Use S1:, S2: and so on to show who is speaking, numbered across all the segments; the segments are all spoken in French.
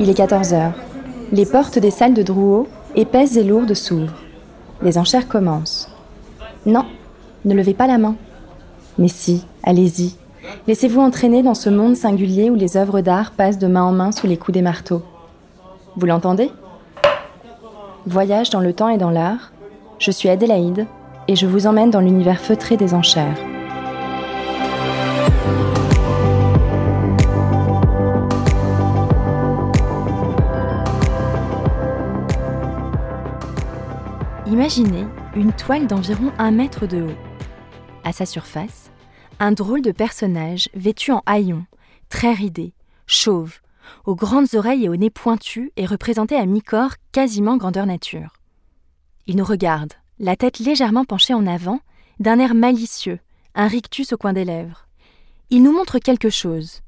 S1: Il est 14 heures. Les portes des salles de Drouot, épaisses et lourdes, s'ouvrent. Les enchères commencent. Non, ne levez pas la main. Mais si, allez-y. Laissez-vous entraîner dans ce monde singulier où les œuvres d'art passent de main en main sous les coups des marteaux. Vous l'entendez? Voyage dans le temps et dans l'art. Je suis Adélaïde et je vous emmène dans l'univers feutré des enchères. Imaginez une toile d'environ un mètre de haut. À sa surface, un drôle de personnage vêtu en haillons, très ridé, chauve, aux grandes oreilles et au nez pointu et représenté à mi-corps quasiment grandeur nature. Il nous regarde, la tête légèrement penchée en avant, d'un air malicieux, un rictus au coin des lèvres. Il nous montre quelque chose,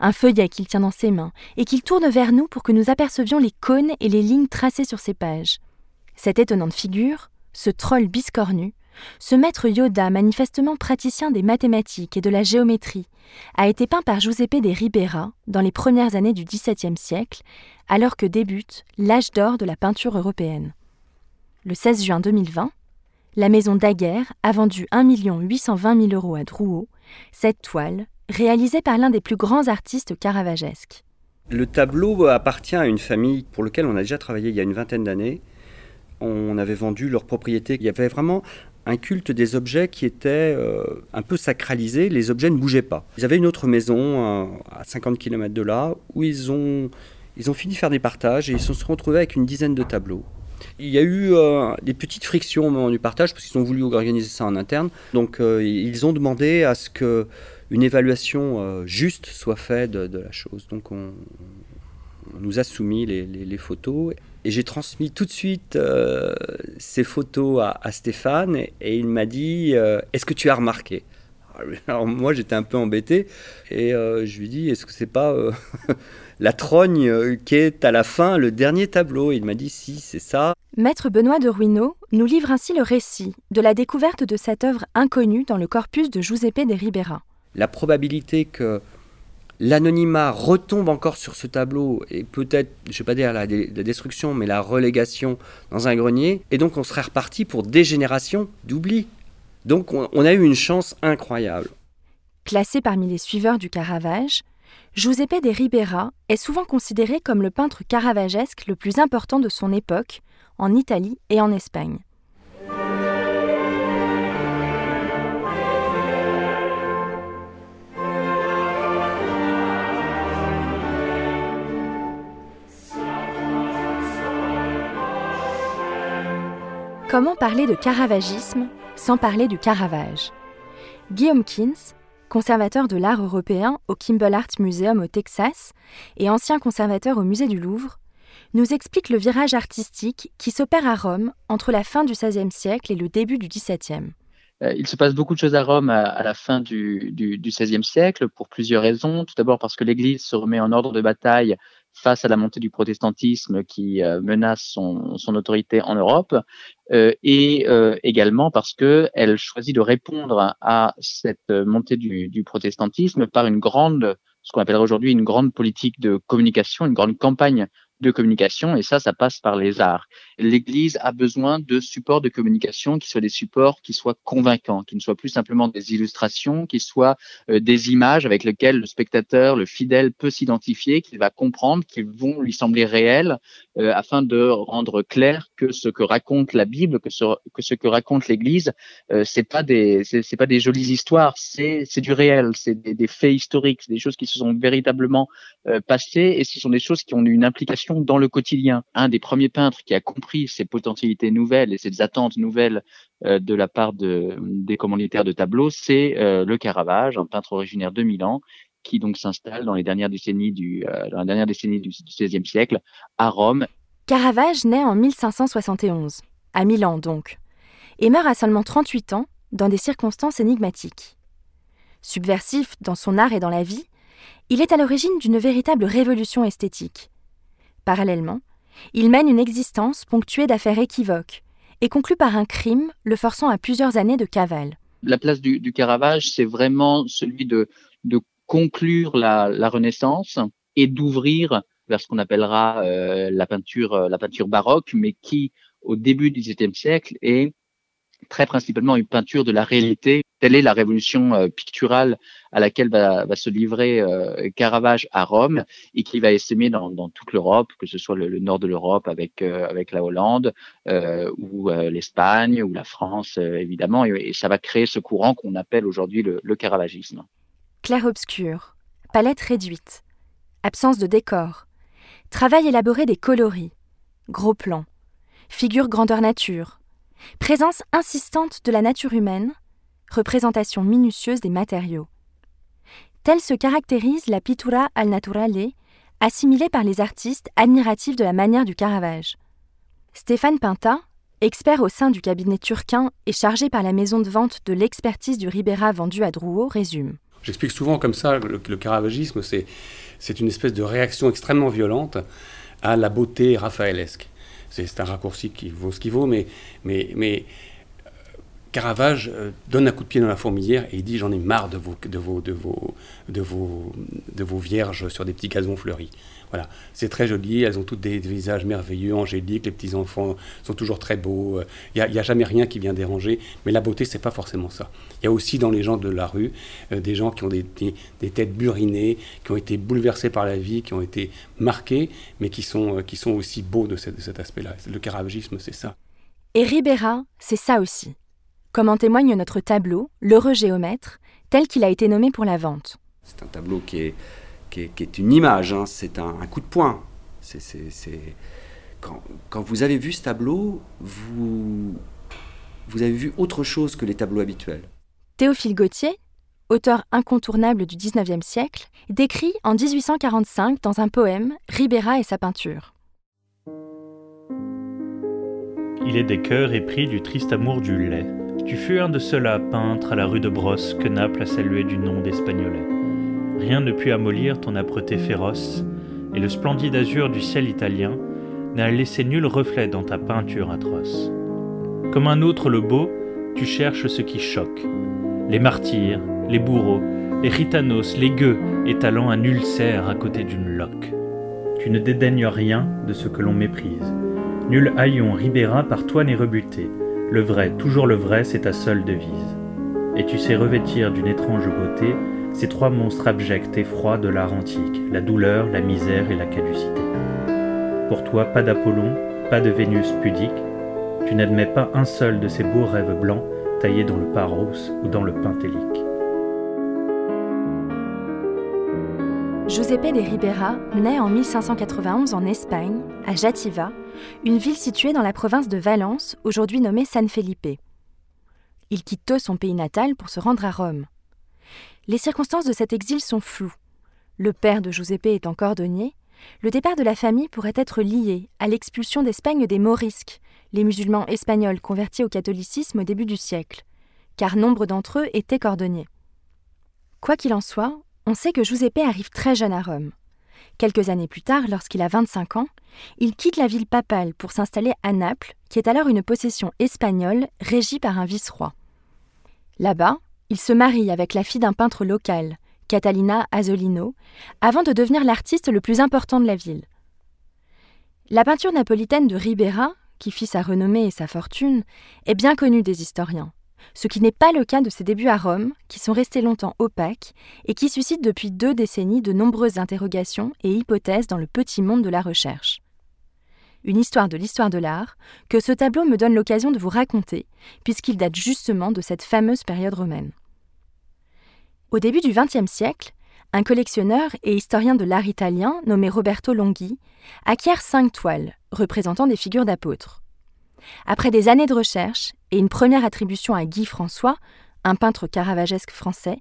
S1: un feuillet qu'il tient dans ses mains et qu'il tourne vers nous pour que nous apercevions les cônes et les lignes tracées sur ses pages. Cette étonnante figure, ce troll biscornu, ce maître Yoda, manifestement praticien des mathématiques et de la géométrie, a été peint par Giuseppe de Ribera dans les premières années du XVIIe siècle, alors que débute l'âge d'or de la peinture européenne. Le 16 juin 2020, la maison Daguerre a vendu 1 820 000 euros à Drouot cette toile, réalisée par l'un des plus grands artistes caravagesques.
S2: Le tableau appartient à une famille pour laquelle on a déjà travaillé il y a une vingtaine d'années. On avait vendu leur propriété. Il y avait vraiment un culte des objets qui était euh, un peu sacralisé. Les objets ne bougeaient pas. Ils avaient une autre maison euh, à 50 km de là où ils ont, ils ont fini de faire des partages et ils se sont retrouvés avec une dizaine de tableaux. Il y a eu euh, des petites frictions au moment du partage parce qu'ils ont voulu organiser ça en interne. Donc ils ont demandé à ce que une évaluation juste soit faite de, la chose. Donc on, nous a soumis les photos et j'ai transmis tout de suite euh, ces photos à, Stéphane et, il m'a dit euh, Est-ce que tu as remarqué? Alors moi j'étais un peu embêté et euh, je lui dis Est-ce que c'est pas la trogne qui est à la fin le dernier tableau? Il m'a dit Si, c'est ça.
S1: Maître Benoît de Ruineau nous livre ainsi le récit de la découverte de cette œuvre inconnue dans le corpus de Giuseppe de Ribera.
S2: La probabilité que l'anonymat retombe encore sur ce tableau et peut-être, je ne vais pas dire la, destruction, mais la relégation dans un grenier. Et donc on serait reparti pour des générations d'oubli. Donc on, on, a eu une chance incroyable.
S1: Classé parmi les suiveurs du Caravage, Giuseppe de Ribera est souvent considéré comme le peintre caravagesque le plus important de son époque, en Italie et en Espagne. Comment parler de caravagisme sans parler du Caravage? Guillaume Kins, conservateur de l'art européen au Kimball Art Museum au Texas et ancien conservateur au musée du Louvre, nous explique le virage artistique qui s'opère à Rome entre la fin du XVIe siècle et le début du XVIIe.
S3: Euh, il se passe beaucoup de choses à Rome à, la fin du, du, XVIe siècle pour plusieurs raisons. Tout d'abord parce que l'Église se remet en ordre de bataille face à la montée du protestantisme qui euh, menace son, son, autorité en Europe, euh, et euh, également parce que elle choisit de répondre à cette montée du, du protestantisme par une grande, ce qu'on appellerait aujourd'hui une grande politique de communication, une grande campagne de communication, et ça, ça passe par les arts. L'Église a besoin de supports de communication qui soient des supports qui soient convaincants, qui ne soient plus simplement des illustrations, qui soient euh, des images avec lesquelles le spectateur, le fidèle peut s'identifier, qu'il va comprendre, qui vont lui sembler réelles, euh, afin de rendre clair que ce que raconte la Bible, que ce que, ce que raconte l'Église, euh, c'est pas des c'est pas des jolies histoires, c'est c'est du réel, c'est des, des, faits historiques, c'est des choses qui se sont véritablement passées et ce sont des choses qui ont une implication dans le quotidien. Un des premiers peintres qui a compris ces potentialités nouvelles et ces attentes nouvelles euh, de la part de, des commanditaires de tableaux, c'est euh, le Caravage, un peintre originaire de Milan, qui donc s'installe dans les dernières décennies du, euh, dans la dernière décennie du XVIe siècle à Rome.
S1: Caravage naît en 1571, à Milan donc, et meurt à seulement 38 ans dans des circonstances énigmatiques. Subversif dans son art et dans la vie, il est à l'origine d'une véritable révolution esthétique. Parallèlement, il mène une existence ponctuée d'affaires équivoques et conclut par un crime le forçant à plusieurs années de cavale.
S3: La place du, Caravage, c'est vraiment celui de, conclure la, la Renaissance et d'ouvrir vers ce qu'on appellera euh, la peinture, euh, la peinture baroque, mais qui, au début du XVIIe siècle, est très principalement une peinture de la réalité. Telle est la révolution euh, picturale à laquelle va, se livrer euh, Caravage à Rome et qui va essaimer dans, toute l'Europe, que ce soit le, nord de l'Europe avec euh, avec la Hollande ou l'Espagne ou la France évidemment, et, ça va créer ce courant qu'on appelle aujourd'hui le, caravagisme.
S1: Clair-obscur, palette réduite, absence de décor, Travail élaboré des coloris, gros plans, figures grandeur nature, présence insistante de la nature humaine, représentation minutieuse des matériaux. Telle se caractérise la pittura al naturale, assimilée par les artistes admiratifs de la manière du Caravage. Stéphane Pinta, expert au sein du cabinet turquin et chargé par la maison de vente de l'expertise du Ribera vendu à Drouot, résume.
S4: J'explique souvent comme ça le, le caravagisme, c'est, une espèce de réaction extrêmement violente à la beauté raphaëlesque. C'est, un raccourci qui vaut ce qu'il vaut, mais, mais, mais Caravage euh, donne un coup de pied dans la fourmilière et il dit j'en ai marre de vos, de vos, de vos, de vos, de vos vierges sur des petits gazons fleuris. Voilà, c'est très joli, elles ont toutes des, visages merveilleux, angéliques, les petits-enfants sont toujours très beaux, il n'y a, jamais rien qui vient déranger, mais la beauté, c'est pas forcément ça. Il y a aussi dans les gens de la rue euh, des gens qui ont des, des, têtes burinées, qui ont été bouleversés par la vie, qui ont été marqués, mais qui sont, euh, qui sont aussi beaux de, de cet aspect-là. Le caravagisme, c'est ça.
S1: Et Ribera, c'est ça aussi. Comme en témoigne notre tableau, L'heureux géomètre, tel qu'il a été nommé pour la vente.
S2: C'est un tableau qui est qui est, qui est une image, hein, c'est un, un, coup de poing. C'est, quand, quand, vous avez vu ce tableau, vous, vous avez vu autre chose que les tableaux habituels.
S1: Théophile Gautier, auteur incontournable du XIXe siècle, décrit en 1845 dans un poème Ribera et sa peinture.
S5: Il est des cœurs épris du triste amour du lait. Tu fus un de ceux-là, peintre à la rue de Brosse, que Naples a salué du nom d'Espagnolet. Rien ne put amollir ton âpreté féroce, et le splendide azur du ciel italien n'a laissé nul reflet dans ta peinture atroce. Comme un autre le beau, tu cherches ce qui choque. Les martyrs, les bourreaux, les gitanos, les gueux, étalant un ulcère à côté d'une loque. Tu ne dédaignes rien de ce que l'on méprise. Nul haillon Ribera par toi n'est rebuté. Le vrai, toujours le vrai, c'est ta seule devise. Et tu sais revêtir d'une étrange beauté ces trois monstres abjects et froids de l'art antique, la douleur, la misère et la caducité. Pour toi, pas d'Apollon, pas de Vénus pudique, tu n'admets pas un seul de ces beaux rêves blancs taillés dans le paros ou dans le pentélique.
S1: Giuseppe de Ribera naît en 1591 en Espagne, à Jativa, une ville située dans la province de Valence, aujourd'hui nommée San Felipe. Il quitte son pays natal pour se rendre à Rome. Les circonstances de cet exil sont floues. Le père de Giuseppe étant cordonnier, le départ de la famille pourrait être lié à l'expulsion d'Espagne des Morisques, les musulmans espagnols convertis au catholicisme au début du siècle, car nombre d'entre eux étaient cordonniers. Quoi qu'il en soit, on sait que Giuseppe arrive très jeune à Rome. Quelques années plus tard, lorsqu'il a 25 ans, il quitte la ville papale pour s'installer à Naples, qui est alors une possession espagnole régie par un vice-roi. Là-bas, il se marie avec la fille d'un peintre local, Catalina Azzolino, avant de devenir l'artiste le plus important de la ville. La peinture napolitaine de Ribera, qui fit sa renommée et sa fortune, est bien connue des historiens, ce qui n'est pas le cas de ses débuts à Rome, qui sont restés longtemps opaques et qui suscitent depuis deux décennies de nombreuses interrogations et hypothèses dans le petit monde de la recherche une histoire de l'histoire de l'art, que ce tableau me donne l'occasion de vous raconter, puisqu'il date justement de cette fameuse période romaine. Au début du XXe siècle, un collectionneur et historien de l'art italien nommé Roberto Longhi acquiert cinq toiles représentant des figures d'apôtres. Après des années de recherche et une première attribution à Guy François, un peintre caravagesque français,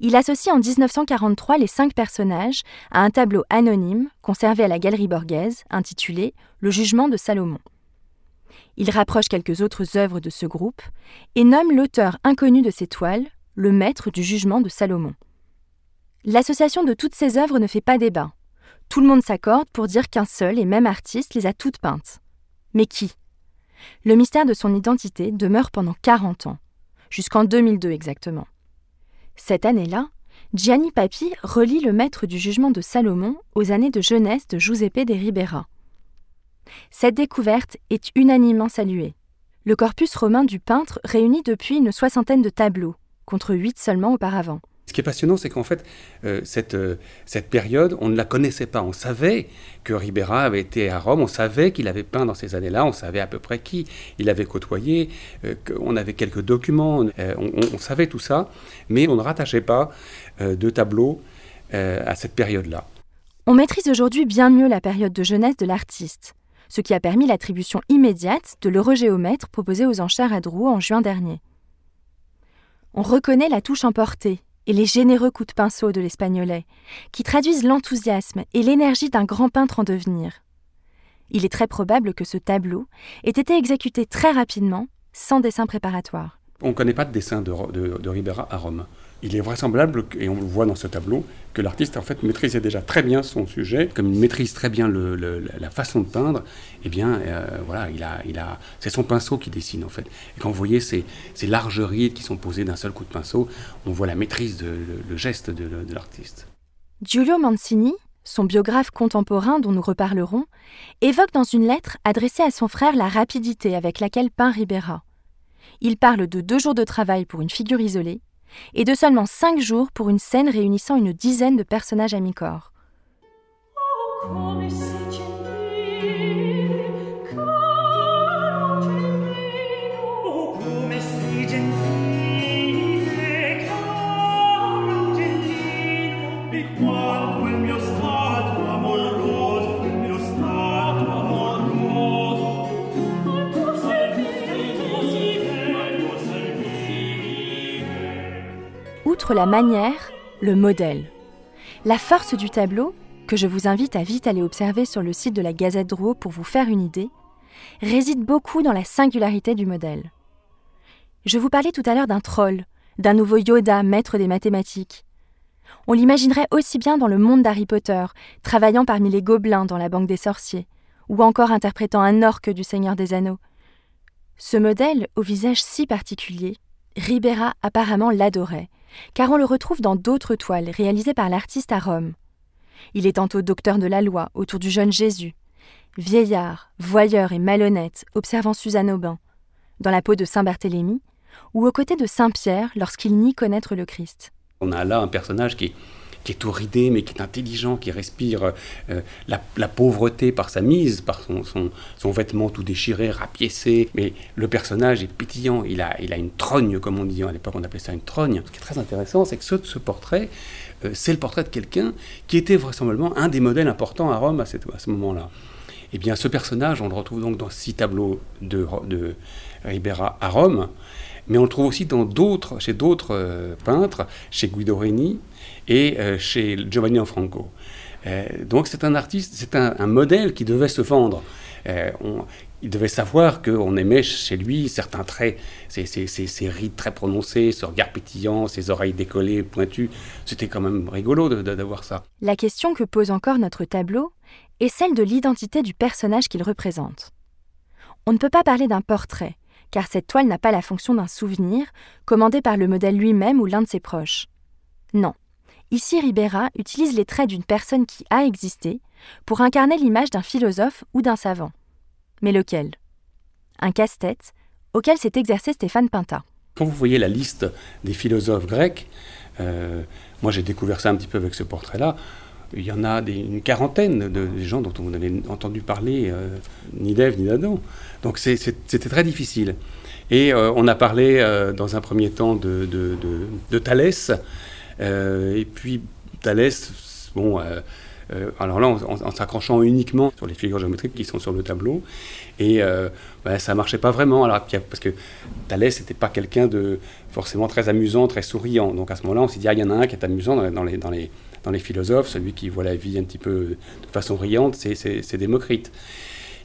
S1: il associe en 1943 les cinq personnages à un tableau anonyme conservé à la Galerie Borghese intitulé Le jugement de Salomon. Il rapproche quelques autres œuvres de ce groupe et nomme l'auteur inconnu de ces toiles le maître du jugement de Salomon. L'association de toutes ces œuvres ne fait pas débat. Tout le monde s'accorde pour dire qu'un seul et même artiste les a toutes peintes. Mais qui? Le mystère de son identité demeure pendant 40 ans, jusqu'en 2002 exactement. Cette année-là, Gianni Papi relie le maître du jugement de Salomon aux années de jeunesse de Giuseppe de Ribera. Cette découverte est unanimement saluée. Le corpus romain du peintre réunit depuis une soixantaine de tableaux, contre huit seulement auparavant.
S4: Ce qui est passionnant, c'est qu'en fait, euh, cette, euh, cette période, on ne la connaissait pas. On savait que Ribera avait été à Rome, on savait qu'il avait peint dans ces années-là, on savait à peu près qui il avait côtoyé, euh, on avait quelques documents, on, savait tout ça, mais on ne rattachait pas de tableaux à cette période-là.
S1: On maîtrise aujourd'hui bien mieux la période de jeunesse de l'artiste, ce qui a permis l'attribution immédiate de l'eurogéomètre proposé aux enchères à Drouot en juin dernier. On reconnaît la touche emportée et les généreux coups de pinceau de l'espagnolais, qui traduisent l'enthousiasme et l'énergie d'un grand peintre en devenir. Il est très probable que ce tableau ait été exécuté très rapidement, sans dessin préparatoire.
S4: On ne connaît pas de dessin de, de Ribera à Rome il est vraisemblable, et on le voit dans ce tableau, que l'artiste en fait maîtrisait déjà très bien son sujet, comme il maîtrise très bien la façon de peindre, eh bien euh, voilà, il a, c'est son pinceau qui dessine en fait. Et quand vous voyez ces, larges rides qui sont posées d'un seul coup de pinceau, on voit la maîtrise, de, le, geste de, de l'artiste.
S1: Giulio Mancini, son biographe contemporain dont nous reparlerons, évoque dans une lettre adressée à son frère la rapidité avec laquelle peint Ribera. Il parle de deux jours de travail pour une figure isolée et de seulement cinq jours pour une scène réunissant une dizaine de personnages à mi-corps. La manière, le modèle. La force du tableau, que je vous invite à vite aller observer sur le site de la Gazette Drouot pour vous faire une idée, réside beaucoup dans la singularité du modèle. Je vous parlais tout à l'heure d'un troll, d'un nouveau Yoda, maître des mathématiques. On l'imaginerait aussi bien dans le monde d'Harry Potter, travaillant parmi les gobelins dans la banque des sorciers, ou encore interprétant un orque du Seigneur des Anneaux. Ce modèle, au visage si particulier, Ribera apparemment l'adorait, car on le retrouve dans d'autres toiles réalisées par l'artiste à Rome. Il est tantôt docteur de la loi autour du jeune Jésus, vieillard, voyeur et malhonnête observant Suzanne Aubin, dans la peau de Saint Barthélemy, ou aux côtés de Saint Pierre lorsqu'il nie connaître le Christ.
S4: On a là un personnage qui qui est tout mais qui est intelligent, qui respire euh, la, pauvreté par sa mise, par son, vêtement tout déchiré, rapiécé. Mais le personnage est pétillant, il a, il a une trogne, comme on dit à l'époque, on appelait ça une trogne. Ce qui est très intéressant, c'est que ce, ce portrait, euh, c'est le portrait de quelqu'un qui était vraisemblablement un des modèles importants à Rome à, ce moment-là. Eh bien, ce personnage, on le retrouve donc dans six tableaux de, Ribera à Rome, mais on le trouve aussi dans chez d'autres euh, peintres, chez Guido Reni, et euh, chez Giovanni Franco. Euh, donc c'est un artiste, c'est un, modèle qui devait se vendre. Euh, il devait savoir qu'on aimait chez lui certains traits, ses, rides très prononcées, ce regard pétillant, ses oreilles décollées, pointues. C'était quand même rigolo d'avoir ça.
S1: La question que pose encore notre tableau est celle de l'identité du personnage qu'il représente. On ne peut pas parler d'un portrait, car cette toile n'a pas la fonction d'un souvenir, commandé par le modèle lui-même ou l'un de ses proches. Non, Ici, Ribera utilise les traits d'une personne qui a existé pour incarner l'image d'un philosophe ou d'un savant. Mais lequel? Un casse-tête auquel s'est exercé Stéphane Pinta.
S4: Quand vous voyez la liste des philosophes grecs, euh, moi j'ai découvert ça un petit peu avec ce portrait-là, il y en a une quarantaine de, gens dont on avait entendu parler, euh, ni d'Ève ni d'Adam. Donc c'était très difficile. Et euh, on a parlé dans un premier temps de, de, Thalès, et puis Thalès, bon, euh, euh, alors là, en, s'accrochant uniquement sur les figures géométriques qui sont sur le tableau, et euh, bah, ça marchait pas vraiment. Alors, parce que Thalès n'était pas quelqu'un de forcément très amusant, très souriant. Donc à ce moment-là, on s'est dit, ah, il y en a un qui est amusant dans, les, dans, les, dans les philosophes, celui qui voit la vie un petit peu de façon riante, c'est Démocrite.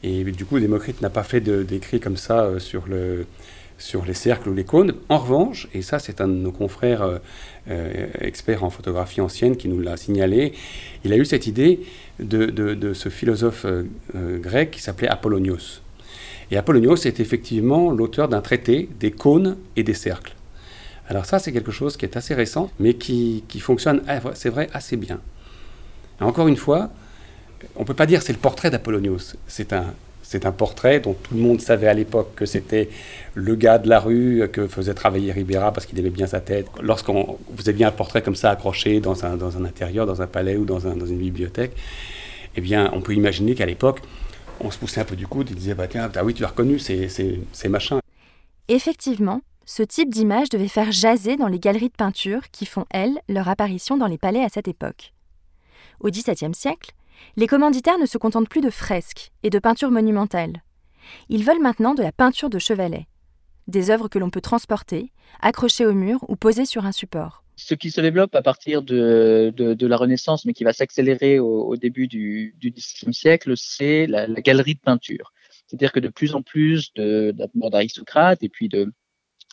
S4: Et du coup, Démocrite n'a pas fait d'écrit comme ça sur le, sur les cercles ou les cônes. En revanche, et ça c'est un de nos confrères euh, euh, experts en photographie ancienne qui nous l'a signalé, il a eu cette idée de, ce philosophe euh, grec qui s'appelait Apollonios. Et Apollonios est effectivement l'auteur d'un traité des cônes et des cercles. Alors ça, c'est quelque chose qui est assez récent, mais qui, fonctionne, c'est vrai, assez bien. encore une fois, on ne peut pas dire c'est le portrait d'Apollonius. C'est un, c'est un portrait dont tout le monde savait à l'époque que c'était le gars de la rue que faisait travailler Ribera parce qu'il aimait bien sa tête. Lorsqu'on vous aviez un portrait comme ça accroché dans un, dans un intérieur, dans un palais ou dans, un, dans une bibliothèque, eh bien, on peut imaginer qu'à l'époque, on se poussait un peu du coude et disait bah, Tiens, ah oui, tu as reconnu, c'est machin.
S1: Effectivement, ce type d'image devait faire jaser dans les galeries de peinture qui font, elles, leur apparition dans les palais à cette époque. Au XVIIe siècle, les commanditaires ne se contentent plus de fresques et de peintures monumentales. Ils veulent maintenant de la peinture de chevalet, des œuvres que l'on peut transporter, accrocher au mur ou poser sur un support.
S3: Ce qui se développe à partir de, la Renaissance, mais qui va s'accélérer au, début du, XVIIe siècle, c'est la, galerie de peinture. C'est-à-dire que de plus en plus d'aristocrates et puis de,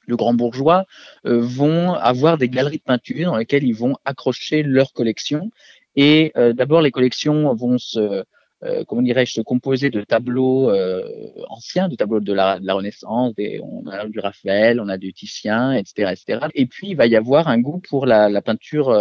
S3: grands bourgeois euh, vont avoir des galeries de peinture dans lesquelles ils vont accrocher leur collection et euh, d'abord, les collections vont se, euh, comment dirais-je, se composer de tableaux euh, anciens, de tableaux de la, de la Renaissance, des, on a du Raphaël, on a du Titien, etc., etc. Et puis il va y avoir un goût pour la, la peinture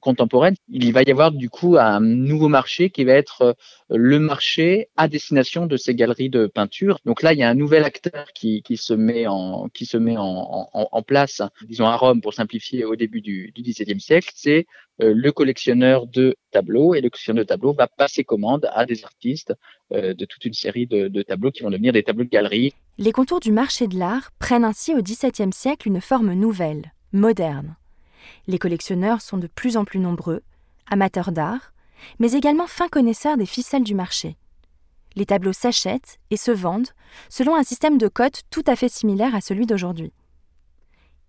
S3: contemporaine. Il va y avoir du coup un nouveau marché qui va être le marché à destination de ces galeries de peinture. Donc là, il y a un nouvel acteur qui, qui se met en qui se met en, en place, disons à Rome pour simplifier, au début du, du XVIIe siècle, c'est le collectionneur de tableaux et le collectionneur de tableaux va passer commande à des artistes euh, de toute une série de, tableaux qui vont devenir des tableaux de galerie.
S1: Les contours du marché de l'art prennent ainsi au XVIIe siècle une forme nouvelle, moderne. Les collectionneurs sont de plus en plus nombreux, amateurs d'art, mais également fins connaisseurs des ficelles du marché. Les tableaux s'achètent et se vendent selon un système de cotes tout à fait similaire à celui d'aujourd'hui.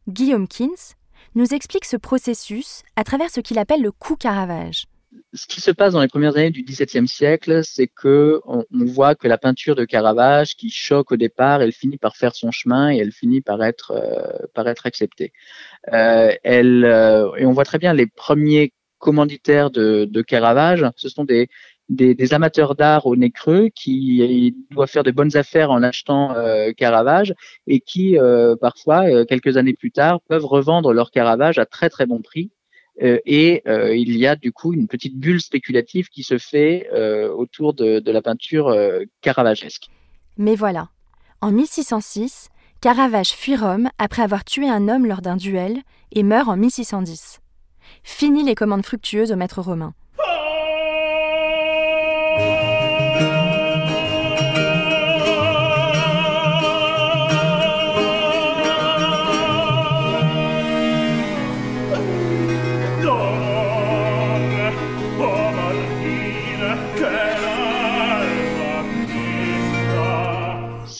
S1: Guillaume Kins nous explique ce processus à travers ce qu'il appelle le coût Caravage
S3: ce qui se passe dans les premières années du XVIIe siècle, c'est que on, voit que la peinture de Caravage, qui choque au départ, elle finit par faire son chemin et elle finit par être euh, acceptée. Euh, elle euh, et on voit très bien les premiers commanditaires de Caravage, ce sont des des, amateurs d'art au nez creux qui doivent faire de bonnes affaires en achetant Caravage et qui parfois quelques années plus tard peuvent revendre leur Caravage à très très bon prix euh, et euh, il y a du coup une petite bulle spéculative qui se fait euh, autour de, la peinture caravagesque.
S1: Mais voilà, en 1606, Caravage fuit Rome après avoir tué un homme lors d'un duel et meurt en 1610. Fini les commandes fructueuses au maître romain.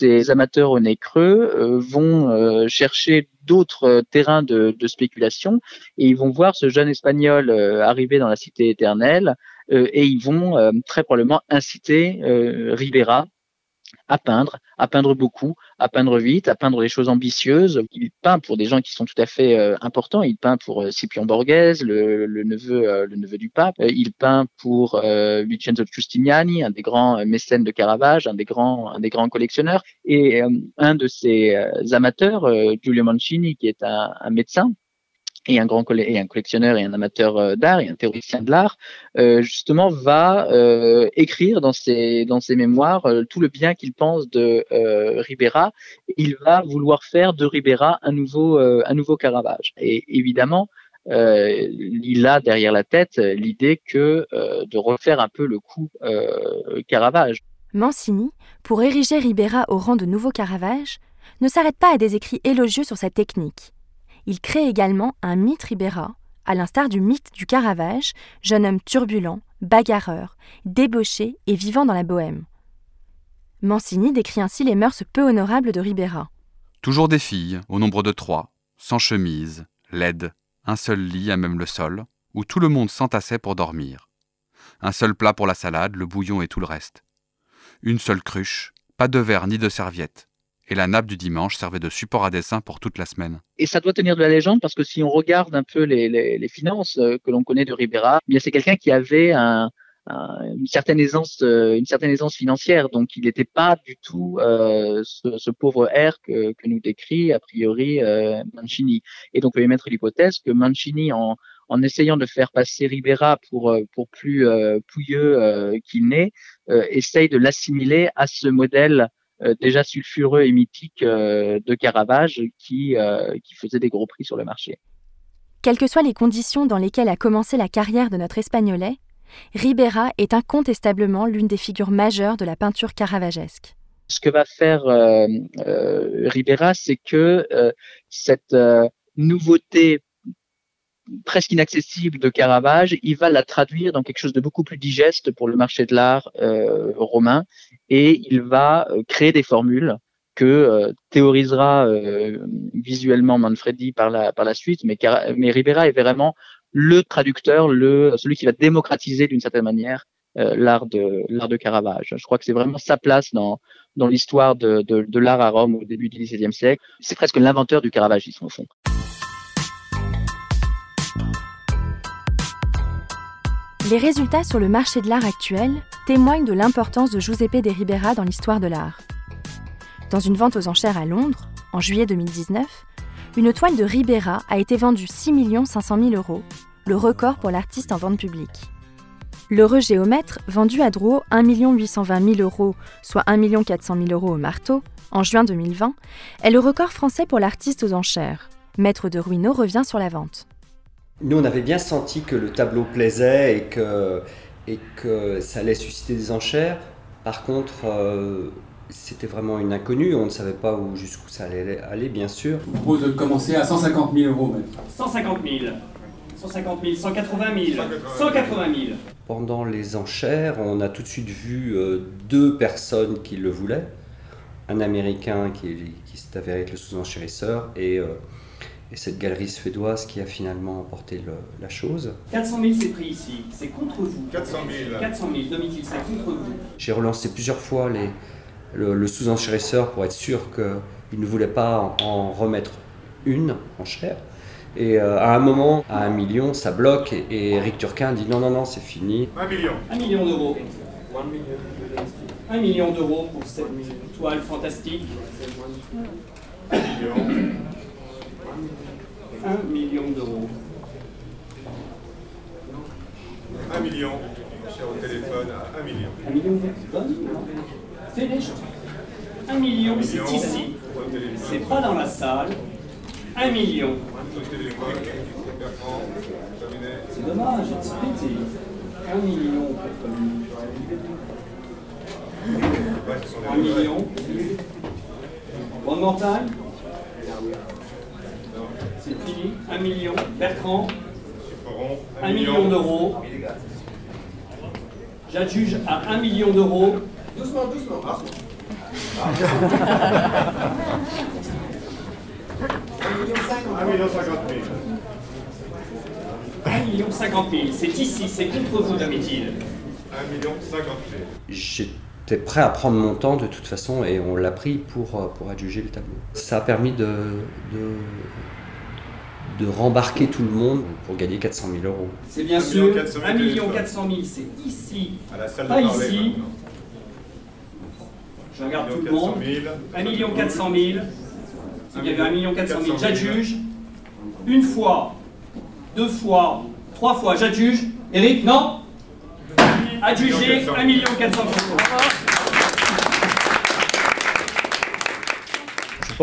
S3: Ces amateurs au nez creux euh, vont euh, chercher d'autres euh, terrains de, spéculation et ils vont voir ce jeune espagnol arriver dans la cité éternelle et ils vont très probablement inciter Ribera à peindre, à peindre beaucoup, à peindre vite, à peindre des choses ambitieuses. Il peint pour des gens qui sont tout à fait euh, importants. Il peint pour euh, Scipion Borghese, le, neveu, euh, le neveu du pape. Il peint pour Vincenzo Giustiniani, un des grands mécènes de Caravage, un des grands, un des grands collectionneurs. Et un de ses amateurs, Giulio Mancini, qui est un médecin, et un grand et un collectionneur et un amateur euh, d'art et un théoricien de l'art, euh, justement va euh, écrire dans ses dans ses mémoires tout le bien qu'il pense de Ribera. Il va vouloir faire de Ribera un nouveau un nouveau Caravage. Et évidemment, il a derrière la tête l'idée que de refaire un peu le coup Caravage.
S1: Mancini, pour ériger Ribera au rang de nouveau Caravage, ne s'arrête pas à des écrits élogieux sur sa technique il crée également un mythe Ribera, à l'instar du mythe du Caravage, jeune homme turbulent, bagarreur, débauché et vivant dans la bohème. Mancini décrit ainsi les mœurs peu honorables de Ribera.
S6: Toujours des filles, au nombre de trois, sans chemise, laides, un seul lit à même le sol, où tout le monde s'entassait pour dormir. Un seul plat pour la salade, le bouillon et tout le reste. Une seule cruche, pas de verre ni de serviette, et la nappe du dimanche servait de support à dessin pour toute la semaine.
S3: Et ça doit tenir de la légende parce que si on regarde un peu les, finances euh, que l'on connaît de Ribera, eh bien c'est quelqu'un qui avait un, une certaine aisance, une certaine aisance financière. Donc, il n'était pas du tout ce, ce, pauvre air que, que, nous décrit a priori Mancini. Et donc, on peut émettre l'hypothèse que Mancini, en, en essayant de faire passer Ribera pour pour plus pouilleux qu'il n'est, essaye de l'assimiler à ce modèle euh, déjà sulfureux et mythique euh, de Caravage qui, euh, qui faisait des gros prix sur le marché.
S1: Quelles que soient les conditions dans lesquelles a commencé la carrière de notre Espagnolais, Ribera est incontestablement l'une des figures majeures de la peinture caravagesque.
S3: Ce que va faire Ribera, c'est que cette nouveauté presque inaccessible de Caravage, il va la traduire dans quelque chose de beaucoup plus digeste pour le marché de l'art euh, romain et il va euh, créer des formules que euh, théorisera visuellement Manfredi par la par la suite, mais, mais Ribera est vraiment le traducteur, le celui qui va démocratiser d'une certaine manière l'art de l'art de Caravage. Je crois que c'est vraiment sa place dans dans l'histoire de, de, de l'art à Rome au début du XVIe siècle. C'est presque l'inventeur du Caravagisme au fond.
S1: Les résultats sur le marché de l'art actuel témoignent de l'importance de Giuseppe de Ribera dans l'histoire de l'art. Dans une vente aux enchères à Londres, en juillet 2019, une toile de Ribera a été vendue 6 500 000 euros, le record pour l'artiste en vente publique. L'heureux géomètre, vendu à Drouot 1 820 000 euros, soit 1 400 000 euros au marteau, en juin 2020, est le record français pour l'artiste aux enchères. Maître de Ruineau revient sur la vente.
S2: Nous, on avait bien senti que le tableau plaisait et que, et que ça allait susciter des enchères. Par contre, euh, c'était vraiment une inconnue. On ne savait pas où, jusqu'où ça allait aller, bien sûr.
S7: Je propose de commencer à 150 000 euros.
S8: 150 000. 150 000, 180 000, 180 000.
S2: Pendant les enchères, on a tout de suite vu euh, deux personnes qui le voulaient. Un Américain qui, qui s'est avéré être le sous-enchérisseur et euh, et cette galerie suédoise qui a finalement emporté la chose.
S8: 400 000 c'est pris ici, c'est contre vous.
S7: 400 000.
S8: 400 000, Domitil, c'est contre vous.
S2: J'ai relancé plusieurs fois les, le, sous-enchérisseur pour être sûr qu'il ne voulait pas en, remettre une en chair. Et euh, à un moment, à un million, ça bloque et, Eric Turquin dit non, non, non, c'est fini.
S7: Un million.
S8: Un million d'euros. Un million d'euros pour cette toile fantastique. Un million. 1 million d'euros.
S7: 1 million. Cher au téléphone à 1 million.
S8: 1 million C'est déjà. 1 million, c'est ici. C'est pas dans la salle. 1 million. C'est dommage, c'est pété. 1 million. 1 million. One more time. C'est fini. 1 million. Bertrand. 1 million d'euros. J'adjuge à 1 million d'euros.
S7: Doucement, doucement. Ah. 1 million 50 000.
S8: 1 million 50 000. C'est ici, c'est contre vous, Domitil.
S7: 1 million 50
S2: 000 prêt à prendre mon temps de toute façon et on l'a pris pour, euh, pour adjuger le tableau. Ça a permis de, de, de rembarquer tout le monde pour gagner 400 000 euros.
S8: C'est bien sûr 1 million 400 000, c'est ici, pas ici. Je regarde tout le monde. 1 million 400 000. Il y avait 1 million 400 000, j'adjuge. Une fois, deux fois, trois fois, j'adjuge. Eric, non Adjugé 1 million 400 000.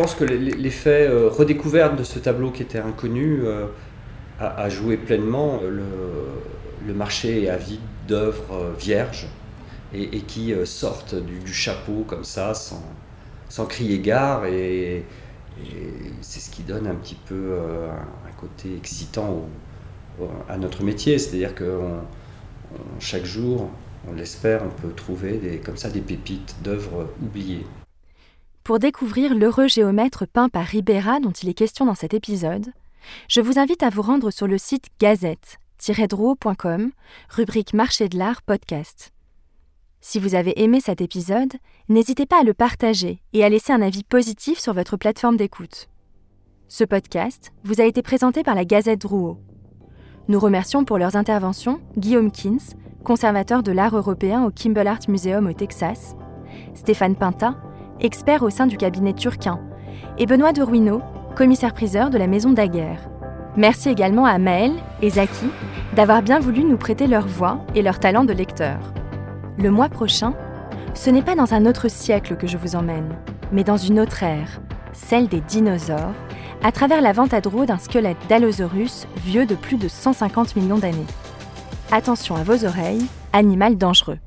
S2: Pense que l'effet euh, redécouverte de ce tableau qui était inconnu euh, a, joué pleinement. Le, marché est avide d'œuvres euh, vierges et, qui sortent du, chapeau comme ça sans, sans crier gare et, c'est ce qui donne un petit peu un, côté excitant à notre métier. C'est-à-dire que chaque jour, on l'espère, on peut trouver comme ça des pépites d'œuvres oubliées.
S1: Pour découvrir l'heureux géomètre peint par Ribera dont il est question dans cet épisode, je vous invite à vous rendre sur le site gazette-drouot.com, rubrique Marché de l'art podcast. Si vous avez aimé cet épisode, n'hésitez pas à le partager et à laisser un avis positif sur votre plateforme d'écoute. Ce podcast vous a été présenté par la Gazette Drouot. Nous remercions pour leurs interventions Guillaume Kins, conservateur de l'art européen au Kimball Art Museum au Texas, Stéphane Pinta, expert au sein du cabinet turquin, et Benoît de Ruineau, commissaire-priseur de la maison Daguerre. Merci également à Maël et Zaki d'avoir bien voulu nous prêter leur voix et leur talent de lecteur. Le mois prochain, ce n'est pas dans un autre siècle que je vous emmène, mais dans une autre ère, celle des dinosaures, à travers la vente à Drô d'un squelette d'Allosaurus vieux de plus de 150 millions d'années. Attention à vos oreilles, animal dangereux.